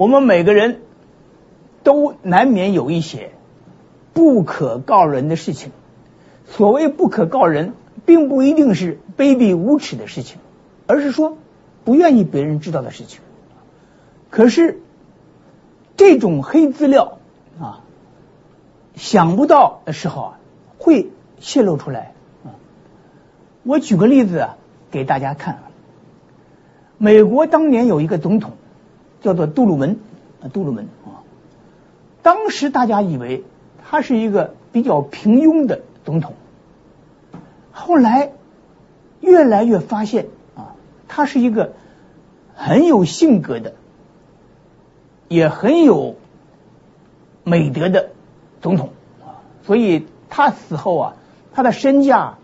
我们每个人都难免有一些不可告人的事情。所谓不可告人，并不一定是卑鄙无耻的事情，而是说不愿意别人知道的事情。可是这种黑资料啊，想不到的时候啊，会泄露出来。我举个例子给大家看。美国当年有一个总统叫做杜鲁门，啊杜鲁门啊，当时大家以为他是一个比较平庸的总统，后来越来越发现啊，他是一个很有性格的，也很有美德的总统啊，所以他死后啊，他的身价。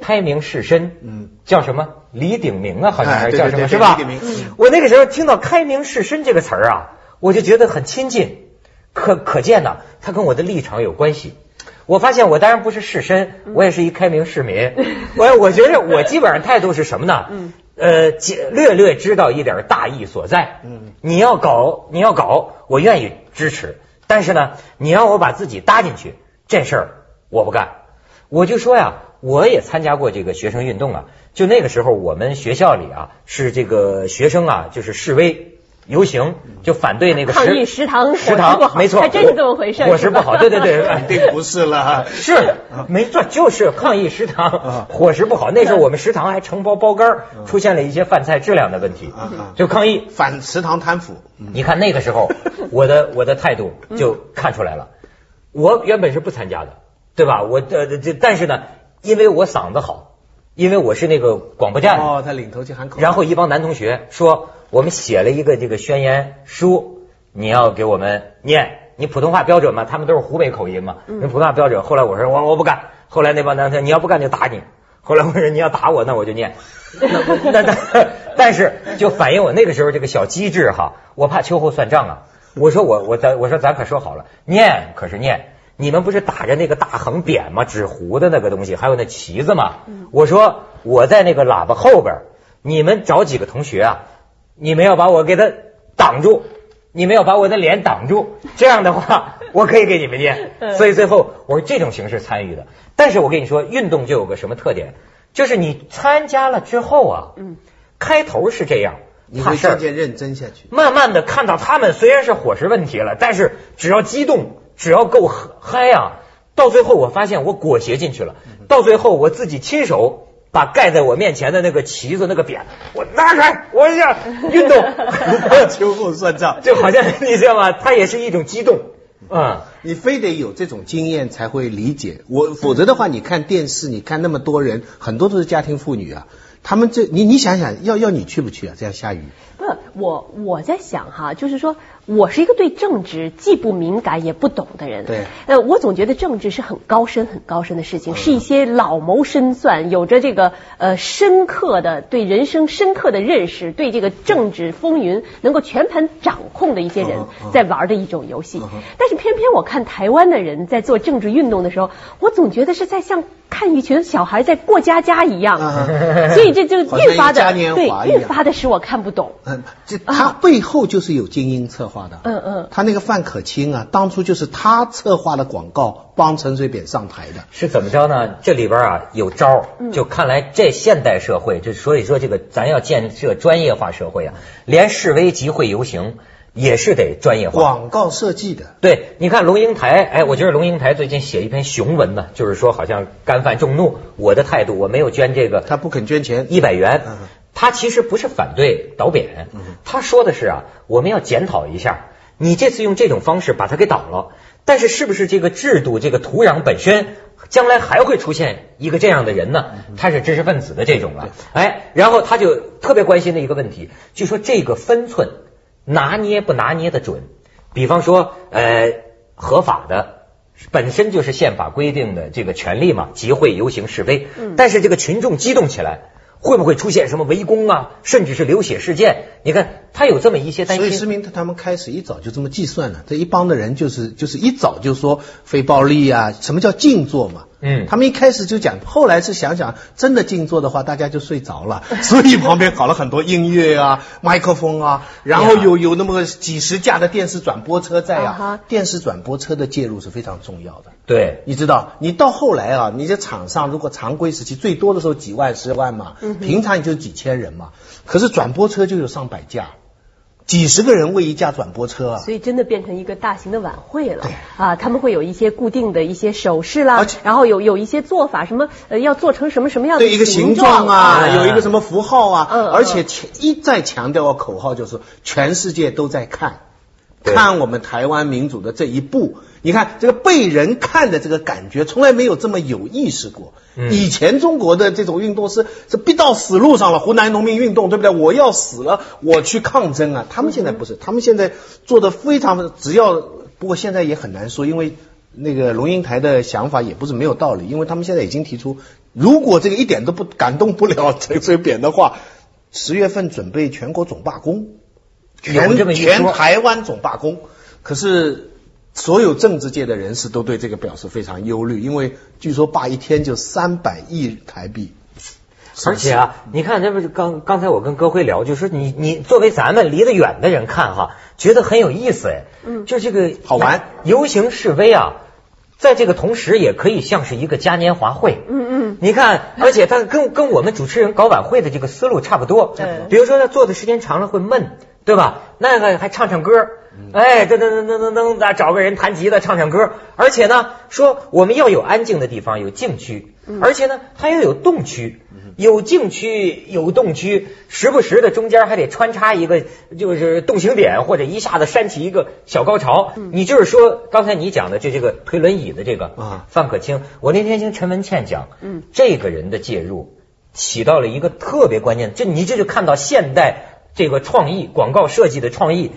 开明士绅，嗯，叫什么？李鼎铭啊，好像还是叫什么，是吧？李鼎铭。我那个时候听到“开明士绅”这个词儿啊，我就觉得很亲近，可可见呢，他跟我的立场有关系。我发现我当然不是士绅，我也是一开明市民。我我觉得我基本上态度是什么呢？嗯，呃，略略知道一点大义所在。嗯，你要搞，你要搞，我愿意支持。但是呢，你让我把自己搭进去，这事儿我不干。我就说呀。我也参加过这个学生运动啊，就那个时候我们学校里啊是这个学生啊就是示威游行，就反对那个抗议食堂食堂没错，还真是这么回事，伙食不好，对对对，肯定不是了，是没错，就是抗议食堂伙食不好。那时候我们食堂还承包包干，出现了一些饭菜质量的问题，就抗议反食堂贪腐。你看那个时候 我的我的态度就看出来了，我原本是不参加的，对吧？我呃这但是呢。因为我嗓子好，因为我是那个广播站哦，他领头去喊口然后一帮男同学说，我们写了一个这个宣言书，你要给我们念。你普通话标准吗？他们都是湖北口音嘛，你普通话标准。后来我说我我不干。后来那帮男同学你要不干就打你。后来我说你要打我，那我就念。那那但是就反映我那个时候这个小机智哈，我怕秋后算账啊。我说我我咱我说咱可说好了，念可是念。你们不是打着那个大横匾吗？纸糊的那个东西，还有那旗子吗？我说我在那个喇叭后边，你们找几个同学啊，你们要把我给他挡住，你们要把我的脸挡住，这样的话 我可以给你们念。所以最后我是这种形式参与的。但是我跟你说，运动就有个什么特点，就是你参加了之后啊，开头是这样，你会渐渐认真下去，慢慢的看到他们虽然是伙食问题了，但是只要激动。只要够嗨啊，到最后我发现我裹挟进去了。到最后我自己亲手把盖在我面前的那个旗子、那个匾，我拿开，我要 运动，秋后算账，就好像你知道吗？它也是一种激动啊。你非得有这种经验才会理解我，否则的话，你看电视，你看那么多人，很多都是家庭妇女啊。他们这，你你想想，要要你去不去啊？这样下雨？不，我我在想哈，就是说我是一个对政治既不敏感也不懂的人。对。呃，我总觉得政治是很高深、很高深的事情，是一些老谋深算、有着这个呃深刻的对人生深刻的认识、对这个政治风云能够全盘掌控的一些人在玩的一种游戏。但是偏偏我看台湾的人在做政治运动的时候，我总觉得是在像看一群小孩在过家家一样。所以。这就愈发的对，愈发的使我看不懂。嗯，这他背后就是有精英策划的。嗯嗯，他那个范可清啊，当初就是他策划的广告，帮陈水扁上台的。是怎么着呢？这里边啊有招就看来这现代社会，就所以说这个咱要建设专业化社会啊，连示威集会游行。也是得专业化，广告设计的。对，你看龙应台，哎，我觉得龙应台最近写一篇雄文呢，就是说好像干犯众怒。我的态度，我没有捐这个，他不肯捐钱一百元。他其实不是反对倒扁，他说的是啊，我们要检讨一下，你这次用这种方式把他给倒了，但是是不是这个制度、这个土壤本身，将来还会出现一个这样的人呢？他是知识分子的这种了，哎，然后他就特别关心的一个问题，就说这个分寸。拿捏不拿捏的准？比方说，呃，合法的本身就是宪法规定的这个权利嘛，集会、游行、示威。嗯。但是这个群众激动起来，会不会出现什么围攻啊，甚至是流血事件？你看他有这么一些担心所以实名。他们开始一早就这么计算了，这一帮的人就是就是一早就说非暴力啊，什么叫静坐嘛？嗯。他们一开始就讲，后来是想想真的静坐的话，大家就睡着了，所以旁边搞了很多音乐啊、麦克风啊，然后有有那么个几十架的电视转播车在啊电视转播车的介入是非常重要的。对，你知道，你到后来啊，你这场上如果常规时期最多的时候几万、十万嘛，平常也就几千人嘛，可是转播车就有上百架，几十个人为一架转播车啊。所以真的变成一个大型的晚会了。啊！他们会有一些固定的一些手势啦然后有有一些做法，什么呃要做成什么什么样的对一个形状状啊，啊有一个什么符号啊，嗯嗯。而且强一再强调个口号就是全世界都在看，对看我们台湾民主的这一步。你看这个被人看的这个感觉，从来没有这么有意识过。嗯以前中国的这种运动是是逼到死路上了，湖南农民运动对不对？我要死了，我去抗争啊！他们现在不是，他们现在做的非常，只要不过现在也很难说，因为那个龙应台的想法也不是没有道理，因为他们现在已经提出，如果这个一点都不感动不了陈水扁的话，十月份准备全国总罢工，全全台湾总罢工。可是所有政治界的人士都对这个表示非常忧虑，因为据说罢一天就三百亿台币。而且啊，你看，这不是刚刚才我跟戈辉聊，就说你你作为咱们离得远的人看哈，觉得很有意思哎，嗯就这个好玩游行示威啊，在这个同时也可以像是一个嘉年华会，嗯嗯，你看，而且他跟跟我们主持人搞晚会的这个思路差不多。对比如说他坐的时间长了会闷，对吧？那个还唱唱歌，嗯哎，噔噔噔噔噔噔，咱找个人弹吉他唱唱歌。而且呢，说我们要有安静的地方，有静区，嗯而且呢，还要有动区。有静区，有动区，时不时的中间还得穿插一个就是动情点，或者一下子煽起一个小高潮。嗯你就是说，刚才你讲的这这个推轮椅的这个啊范可清，我那天听陈文倩讲，嗯，这个人的介入起到了一个特别关键，这你这就看到现代这个创意广告设计的创意。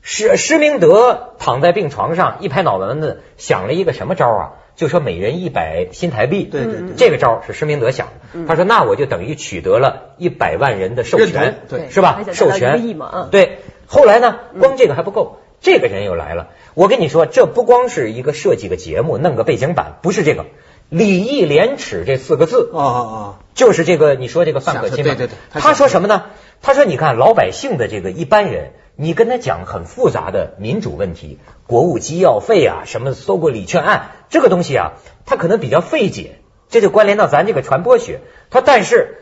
施施明德躺在病床上，一拍脑门子，想了一个什么招啊？就说每人一百新台币。对对对这个招是施明德想的。他说：“那我就等于取得了一百万人的授权，对是吧授权对。后来呢，光这个还不够，这个人又来了。我跟你说，这不光是一个设计个节目，弄个背景板，不是这个“礼义廉耻”这四个字，啊啊啊就是这个你说这个范可清嘛对对对他他说什么呢？他说你看老百姓的这个一般人，你跟他讲很复杂的民主问题，国务机要费啊，什么搜过礼券案这个东西啊，他可能比较费解，这就关联到咱这个传播学。他但是。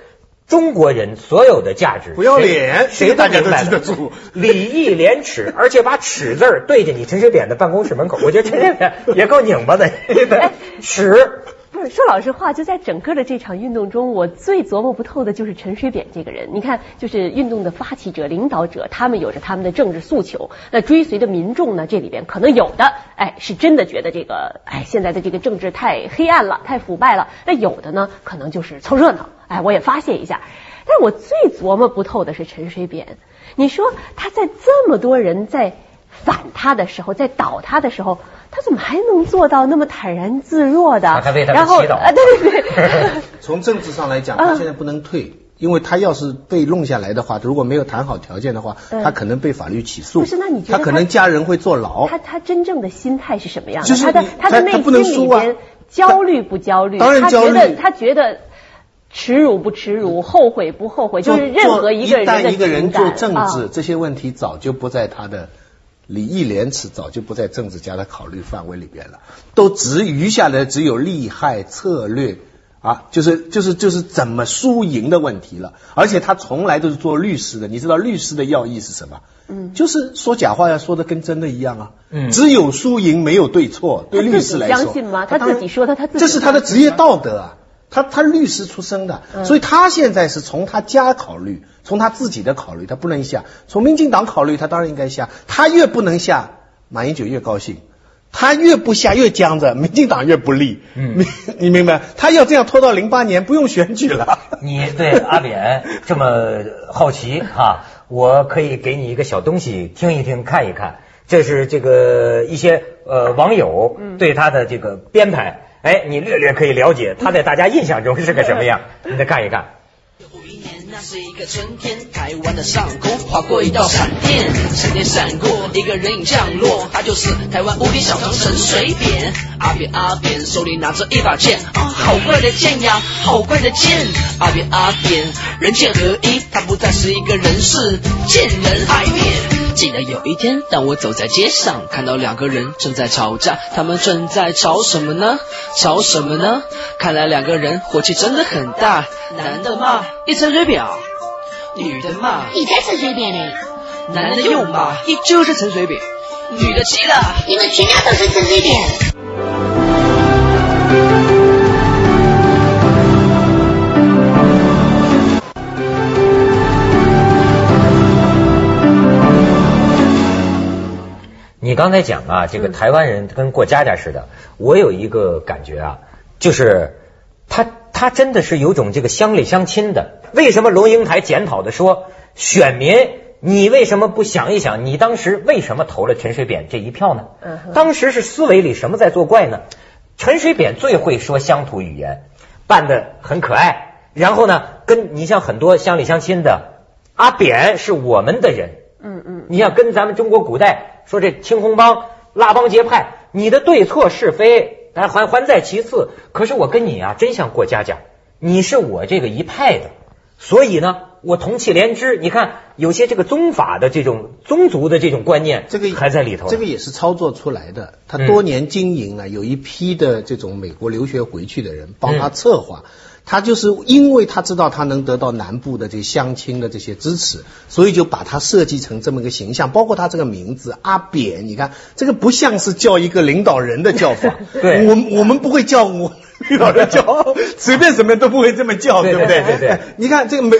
中国人所有的价值，不要脸谁大家都明白的记得住 礼义廉耻，而且把耻字儿对着你陈水扁的办公室门口，我觉得陈水扁也够拧巴的，耻。不是说老实话，就在整个的这场运动中，我最琢磨不透的就是陈水扁这个人。你看，就是运动的发起者、领导者，他们有着他们的政治诉求。那追随的民众呢，这里边可能有的，哎，是真的觉得这个，哎，现在的这个政治太黑暗了，太腐败了。那有的呢，可能就是凑热闹，哎，我也发泄一下。但我最琢磨不透的是陈水扁。你说他在这么多人在反他的时候，在倒他的时候，他怎么还能做到那么坦然自若的？啊他为他们然后祈祷啊，对对对，哦，从政治上来讲，嗯他现在不能退。因为他要是被弄下来的话，如果没有谈好条件的话，嗯他可能被法律起诉。不是那你觉得他可能家人会坐牢？他他真正的心态是什么样的？就是他的他的内心里边焦虑不焦虑？当然他觉焦虑得他觉得耻辱不耻辱，后悔不后悔，就是任何一个人的一旦一个人做政治，啊这些问题早就不在他的礼义廉耻，早就不在政治家的考虑范围里边了，都只余下来只有利害策略。啊，就是就是就是怎么输赢的问题了，而且他从来都是做律师的，你知道律师的要义是什么？嗯。就是说假话要说的跟真的一样啊，嗯。只有输赢没有对错，对律师来说，他自己相信吗？他自己说的他自己这是他的职业道德啊，他他律师出身的，嗯所以他现在是从他家考虑，从他自己的考虑，他不能下；从民进党考虑，他当然应该下。他越不能下，马英九越高兴。他越不下越僵着，民进党越不利。嗯你你明白？他要这样拖到零八年，不用选举了。你对阿扁这么好奇哈、我可以给你一个小东西听一听看一看，这是这个一些呃网友对他的这个编排，哎，你略略可以了解他在大家印象中是个什么样，你再看一看。有一年，那是一个春天，台湾的上空划过一道闪电，闪电闪过，一个人影降落，他就是台湾无敌小唐陈水扁。阿扁阿扁手里拿着一把剑，啊，好怪的剑呀，好怪的剑。阿扁阿扁人剑合一，他不再是一个人是见人爱扁。记得有一天，当我走在街上，看到两个人正在吵架，他们正在吵什么呢？吵什么呢？看来两个人火气真的很大。男的骂一陈水扁，女的骂你才陈水扁呢！男的又骂你就是陈水扁，女的急了，你们全家都是陈水扁。刚才讲啊，这个台湾人跟过家家似的，我有一个感觉啊，就是他他真的是有种这个乡里乡亲的。为什么龙应台检讨的说，选民你为什么不想一想，你当时为什么投了陈水扁这一票呢？当时是思维里什么在作怪呢？陈水扁最会说乡土语言，扮得很可爱，然后呢，跟你像很多乡里乡亲的，阿扁是我们的人。嗯嗯，你像跟咱们中国古代说这青红帮、拉帮结派，你的对错是非，哎，还还在其次。可是我跟你啊，真像过家家，你是我这个一派的，所以呢，我同气连枝。你看有些这个宗法的这种宗族的这种观念，这个还在里头呢。这个也是操作出来的。他嗯多年经营啊，有一批的这种美国留学回去的人帮他策划。他就是因为他知道他能得到南部的这些乡亲的这些支持，所以就把他设计成这么一个形象，包括他这个名字阿扁，你看这个不像是叫一个领导人的叫法。对我我们不会叫我领导人叫，随便什么都不会这么叫，对对不对？对对对 你看这个美，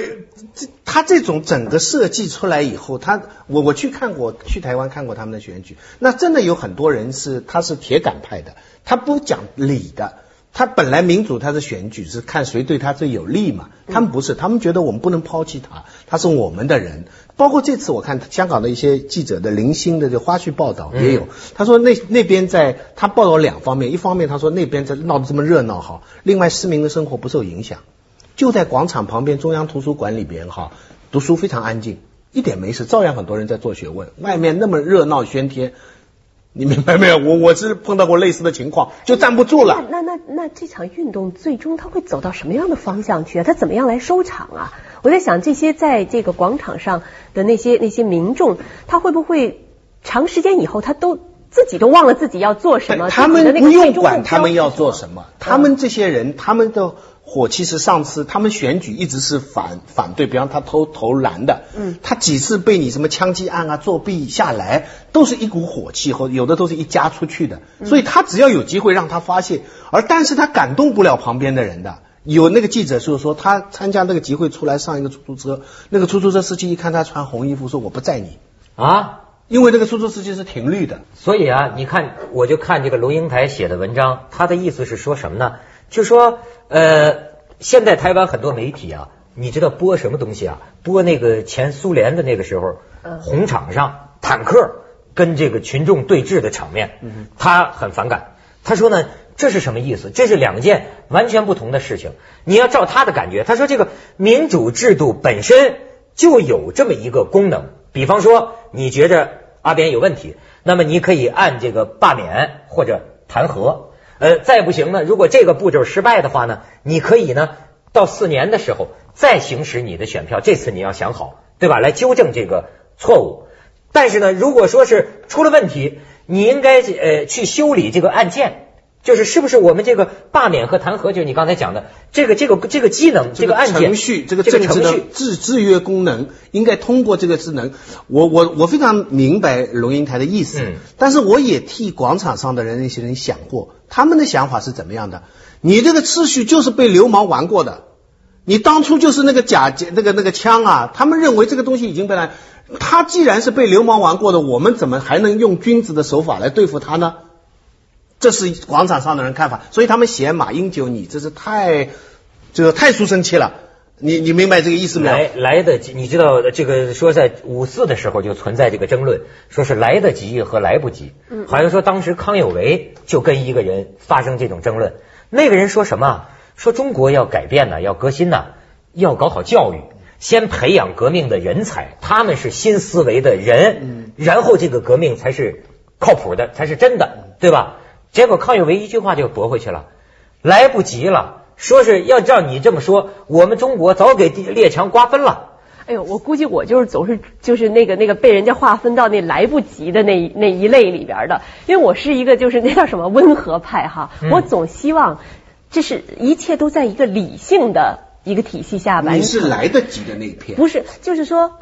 这他这种整个设计出来以后，他我我去看过，去台湾看过他们的选举，那真的有很多人是他是铁杆派的，他不讲理的。他本来民主他是选举是看谁对他最有利嘛，他们不是，他们觉得我们不能抛弃他，他是我们的人。包括这次我看香港的一些记者的零星的这花絮报道也有，他说那那边在他报道两方面，一方面他说那边在闹得这么热闹哈，另外市民的生活不受影响。就在广场旁边中央图书馆里边哈，读书非常安静，一点没事，照样很多人在做学问。外面那么热闹喧天，你明白没有？我我是碰到过类似的情况，就站不住了。那那那那这场运动最终它会走到什么样的方向去啊？它怎么样来收场啊？我在想，这些在这个广场上的那些那些民众，他会不会长时间以后，他都自己都忘了自己要做什么？他们不用管他们要做什么。么，他们这些人，他们的火气是上次他们选举一直是反反对，比方他投投蓝的，嗯他几次被你什么枪击案啊作弊下来，都是一股火气，或有的都是一家出去的，嗯所以他只要有机会让他发泄，而但是他感动不了旁边的人的。有那个记者就是说，他参加那个集会出来上一个出租车，那个出租车司机一看他穿红衣服，说我不载你，啊，因为那个出租司机是停绿的。所以啊，你看，我就看这个龙应台写的文章，他的意思是说什么呢？就说呃，现在台湾很多媒体啊，你知道播什么东西啊？播那个前苏联的那个时候，嗯红场上坦克跟这个群众对峙的场面，他很反感。他说呢，这是什么意思？这是两件完全不同的事情。你要照他的感觉，他说这个民主制度本身就有这么一个功能，比方说你觉着阿扁有问题，那么你可以按这个罢免或者弹劾。呃，再不行呢，如果这个步骤失败的话呢，你可以呢到四年的时候再行使你的选票，这次你要想好，对吧？来纠正这个错误。但是呢，如果说是出了问题，你应该呃去修理这个案件，就是是不是我们这个罢免和弹劾，就是你刚才讲的这个这个这个机能，这个案件程序，这个这个政治的程序，制制约功能，应该通过这个智能。我我我非常明白龙应台的意思，嗯但是我也替广场上的人那些人想过，他们的想法是怎么样的？你这个秩序就是被流氓玩过的，你当初就是那个假那个那个枪啊，他们认为这个东西已经被来，他既然是被流氓玩过的，我们怎么还能用君子的手法来对付他呢？这是广场上的人看法，所以他们嫌马英九你这是太这个太书生气了。你你明白这个意思没有？来来得及，你知道这个说在五四的时候就存在这个争论，说是来得及和来不及。嗯好像说当时康有为就跟一个人发生这种争论，那个人说什么？说中国要改变呢，要革新呢，要搞好教育。先培养革命的人才，他们是新思维的人，然后这个革命才是靠谱的，才是真的，对吧？结果康有为一句话就驳回去了，来不及了，说是要照你这么说，我们中国早给列强瓜分了。哎呦，我估计我就是总是就是那个那个被人家划分到那来不及的那那一类里边的，因为我是一个就是那叫什么温和派哈，嗯我总希望这是一切都在一个理性的一个体系下完你是。来得及的那一片。不是，就是说。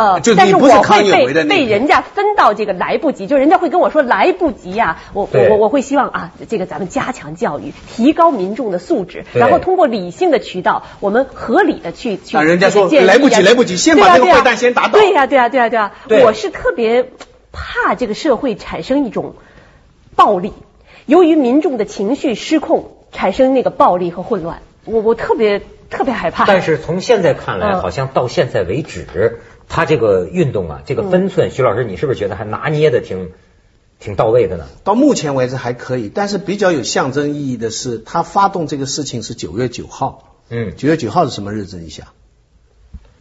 呃，就但是我会被被人家分到这个来不及，就人家会跟我说来不及呀、我我我我会希望啊，这个咱们加强教育，提高民众的素质，然后通过理性的渠道，我们合理的去去啊人家说来不及啊来不及先把这个坏蛋先打倒对呀对呀对呀对呀，对我是特别怕这个社会产生一种暴力，由于民众的情绪失控，产生那个暴力和混乱，我我特别特别害怕。但是从现在看来，嗯好像到现在为止，他这个运动啊，这个分寸，徐老师，你是不是觉得还拿捏的挺挺到位的呢？到目前为止还可以，但是比较有象征意义的是，他发动这个事情是九月九号。嗯，九月九号是什么日子？你想，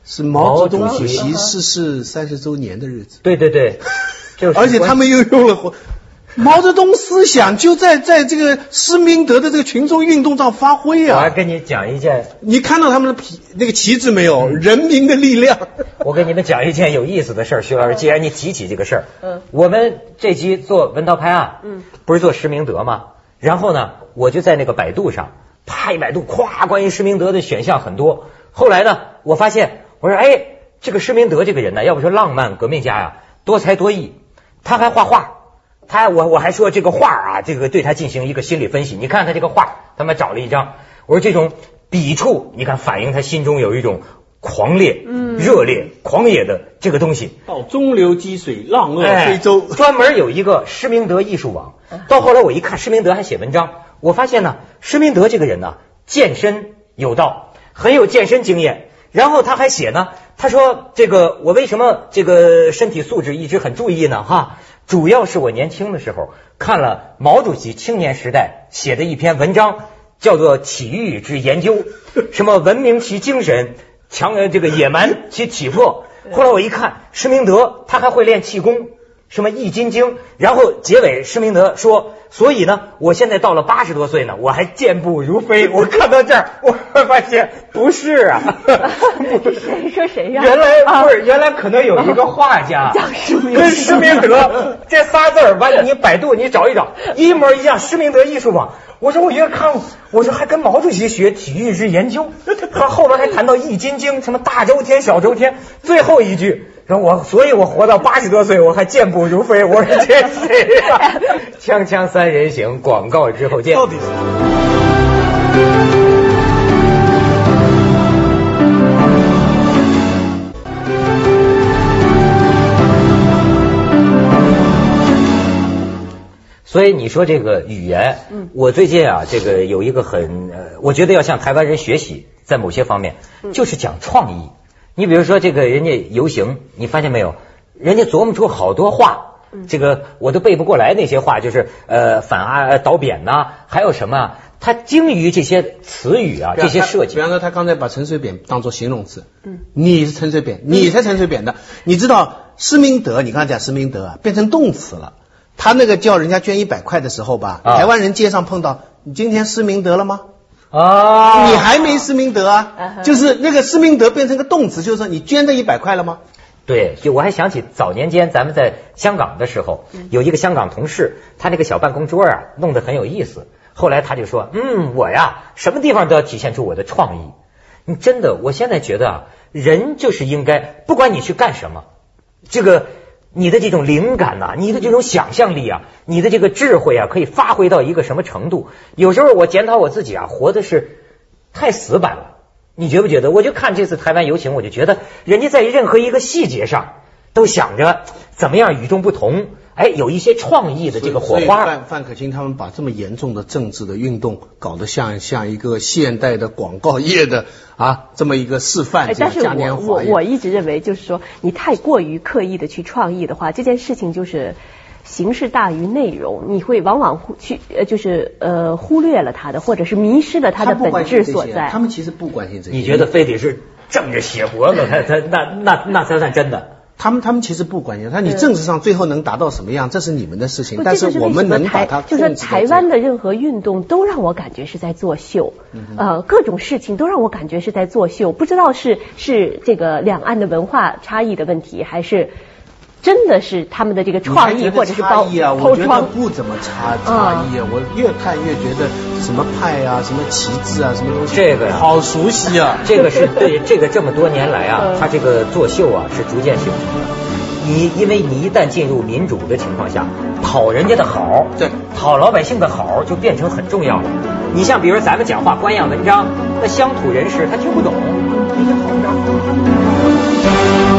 是毛泽东主席席逝世三十周年的日子，对对对，就是而且他们又用了活毛泽东思想就在在这个施明德的这个群众运动上发挥啊！我还跟你讲一件，你看到他们的旗那个旗帜没有？人民的力量。我跟你们讲一件有意思的事儿，徐老师，既然你提起这个事儿，嗯我们这集做文韬拍案，嗯，不是做施明德吗？然后呢，我就在那个百度上，啪一百度，咵，关于施明德的选项很多。后来呢，我发现，我说，哎，这个施明德这个人呢，要不说浪漫革命家呀，多才多艺，他还画画。他我我还说这个画啊，这个对他进行一个心理分析。你看他这个画，他们找了一张，我说这种笔触，你看反映他心中有一种狂烈、嗯热烈、狂野的这个东西。到中流击水，浪遏哎非洲。专门有一个施明德艺术网。到后来我一看，施明德还写文章，我发现呢，施明德这个人呢，健身有道，很有健身经验。然后他还写呢，他说这个我为什么这个身体素质一直很注意呢？哈，主要是我年轻的时候看了毛主席青年时代写的一篇文章，叫做《体育之研究》，什么文明其精神，强呃这个野蛮其体魄。后来我一看，施明德他还会练气功。什么易筋经，然后结尾施明德说，所以呢，我现在到了八十多岁呢，我还健步如飞。我看到这儿，我发现不是啊，谁说谁呀、原来啊不是，原来可能有一个画家 叫施明德跟施明德这仨字儿，完你百度你找一找，一模一样。施明德艺术网，我说我越看，我说还跟毛主席学体育之研究，他后边还谈到易筋经，什么大周天、小周天，最后一句。然后我，所以我活到八十多岁，我还健步如飞。我说 这谁呀、锵锵三人行，广告之后见。到底是？所以你说这个语言，嗯我最近啊，这个有一个很，呃，我觉得要向台湾人学习，在某些方面，嗯就是讲创意。你比如说这个人家游行，你发现没有？人家琢磨出好多话，嗯这个我都背不过来那些话，就是呃反啊倒扁呐、还有什么啊？他精于这些词语啊，这些设计比。方说，他刚才把陈水扁当做形容词，嗯，你是陈水扁，你才陈水扁的。你知道施明德，你刚才讲施明德啊，变成动词了。他那个叫人家捐一百块的时候吧，啊台湾人街上碰到，你今天施明德了吗？啊你还没施明德啊啊，就是那个施明德变成个动词，就是说你捐这一百块了吗？对，就我还想起早年间咱们在香港的时候，有一个香港同事，他那个小办公桌啊，弄得很有意思。后来他就说，嗯，我呀，什么地方都要体现出我的创意。你真的，我现在觉得啊，人就是应该，不管你去干什么，这个你的这种灵感呐、你的这种想象力啊，你的这个智慧啊，可以发挥到一个什么程度？有时候我检讨我自己啊，活的是太死板了。你觉不觉得？我就看这次台湾游行，我就觉得人家在任何一个细节上都想着怎么样与众不同，哎，有一些创意的这个火花。范范可清他们把这么严重的政治的运动搞得像像一个现代的广告业的啊这么一个示范哎，但是我华我我一直认为，就是说你太过于刻意的去创意的话，这件事情就是形式大于内容，你会往往忽去呃就是呃忽略了它的，或者是迷失了它的本质所在。他们其实不关心这些。你觉得非得是正着写脖子，他他那那那才算真的。他们他们其实不关心，他你政治上最后能达到什么样，这是你们的事情，但是我们能把它就是台湾的任何运动都让我感觉是在作秀，嗯呃，各种事情都让我感觉是在作秀，不知道是是这个两岸的文化差异的问题，还是真的是他们的这个创意或者是包差异啊，我觉得。不怎么差差异啊。我越看越觉得什么派啊，什么旗帜啊，什么东西，这个呀好熟悉啊。这个是 对这个这么多年来啊嗯，他这个作秀啊是逐渐形成的。你因为你一旦进入民主的情况下，讨人家的好，对，讨老百姓的好就变成很重要了。你像比如咱们讲话官样文章，那乡土人士他听不懂，你这好不着。